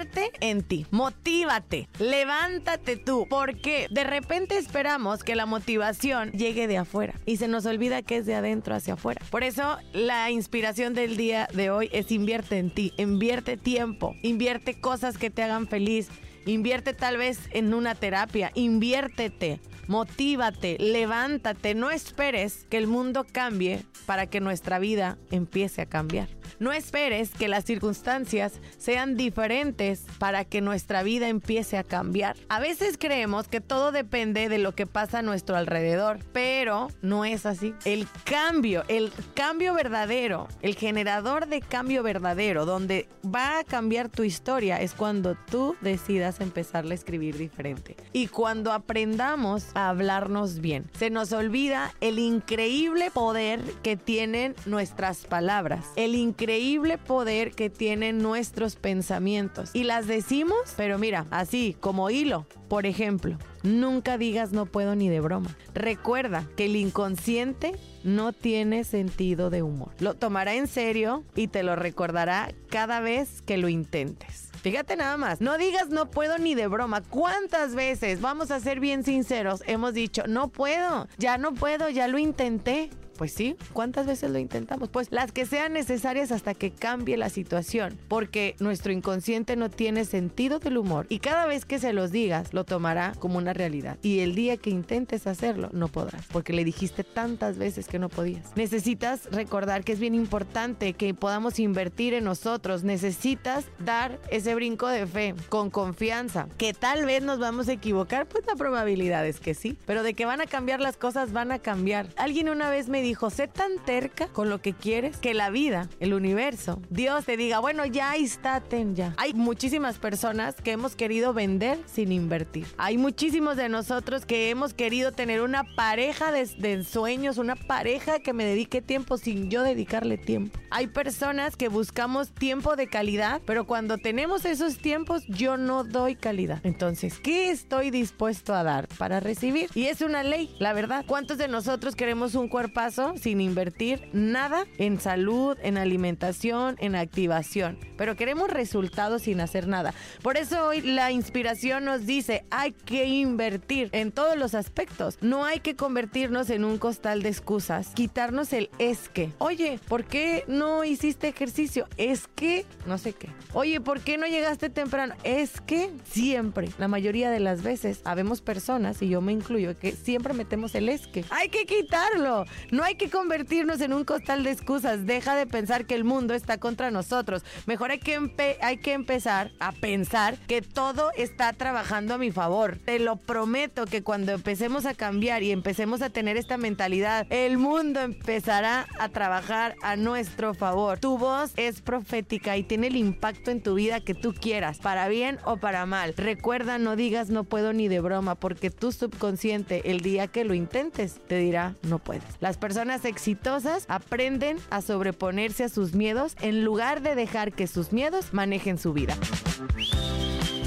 Invierte en ti, motívate, levántate tú, porque de repente esperamos que la motivación llegue de afuera y se nos olvida que es de adentro hacia afuera. Por eso la inspiración del día de hoy es invierte en ti, invierte tiempo, invierte cosas que te hagan feliz, invierte tal vez en una terapia, inviértete, motívate, levántate, no esperes que el mundo cambie para que nuestra vida empiece a cambiar. No esperes que las circunstancias sean diferentes para que nuestra vida empiece a cambiar. A veces creemos que todo depende de lo que pasa a nuestro alrededor, pero no es así. El cambio, el cambio verdadero, el generador de cambio verdadero, donde va a cambiar tu historia, es cuando tú decidas empezarle a escribir diferente. Y cuando aprendamos a hablarnos bien, se nos olvida el increíble poder que tienen nuestras palabras, el increíble poder que tienen nuestros pensamientos. Y las decimos, pero mira, así como hilo. Por ejemplo, nunca digas no puedo ni de broma. Recuerda que el inconsciente no tiene sentido de humor. Lo tomará en serio y te lo recordará cada vez que lo intentes. Fíjate nada más, no digas no puedo ni de broma. ¿Cuántas veces, vamos a ser bien sinceros, hemos dicho no puedo, ya no puedo, ya lo intenté? Pues sí, ¿cuántas veces lo intentamos? Pues las que sean necesarias hasta que cambie la situación, porque nuestro inconsciente no tiene sentido del humor y cada vez que se los digas lo tomará como una realidad. Y el día que intentes hacerlo no podrás, porque le dijiste tantas veces que no podías. Necesitas recordar que es bien importante que podamos invertir en nosotros, necesitas dar ese brinco de fe con confianza, que tal vez nos vamos a equivocar, pues la probabilidad es que sí, pero de que van a cambiar las cosas van a cambiar. Alguien una vez me dijo, dijo, sé tan terca con lo que quieres que la vida, el universo, Dios te diga, bueno, ya estáten ya. Hay muchísimas personas que hemos querido vender sin invertir. Hay muchísimos de nosotros que hemos querido tener una pareja de, de sueños, una pareja que me dedique tiempo sin yo dedicarle tiempo. Hay personas que buscamos tiempo de calidad, pero cuando tenemos esos tiempos yo no doy calidad. Entonces, ¿qué estoy dispuesto a dar para recibir? Y es una ley, la verdad. ¿Cuántos de nosotros queremos un cuerpazo? Sin invertir nada en salud, en alimentación, en activación. Pero queremos resultados sin hacer nada. Por eso hoy la inspiración nos dice, hay que invertir en todos los aspectos. No hay que convertirnos en un costal de excusas, quitarnos el es que. Oye, ¿por qué no hiciste ejercicio? Es que, no sé qué. Oye, ¿por qué no llegaste temprano? Es que siempre, la mayoría de las veces, habemos personas, y yo me incluyo, que siempre metemos el es que. Hay que quitarlo. No hay hay que convertirnos en un costal de excusas. Deja de pensar que el mundo está contra nosotros. Mejor hay que, hay que empezar a pensar que todo está trabajando a mi favor. Te lo prometo que cuando empecemos a cambiar y empecemos a tener esta mentalidad, el mundo empezará a trabajar a nuestro favor. Tu voz es profética y tiene el impacto en tu vida que tú quieras, para bien o para mal. Recuerda, no digas no puedo ni de broma, porque tu subconsciente, el día que lo intentes, te dirá no puedes. Personas exitosas aprenden a sobreponerse a sus miedos en lugar de dejar que sus miedos manejen su vida.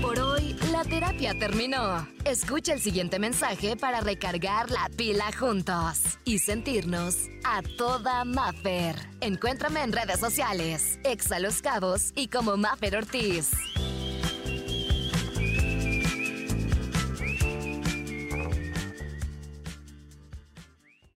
Por hoy, la terapia terminó. Escucha el siguiente mensaje para recargar la pila juntos y sentirnos a toda Maffer. Encuéntrame en redes sociales, Exa Los Cabos y como Maffer Ortiz.